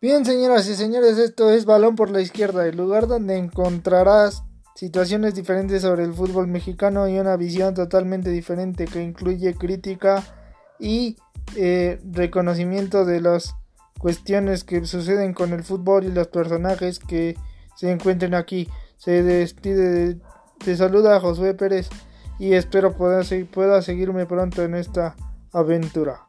Bien, señoras y señores, esto es Balón por la Izquierda, el lugar donde encontrarás situaciones diferentes sobre el fútbol mexicano y una visión totalmente diferente que incluye crítica y eh, reconocimiento de las cuestiones que suceden con el fútbol y los personajes que se encuentren aquí. Se despide, te saluda Josué Pérez y espero pueda, pueda seguirme pronto en esta aventura.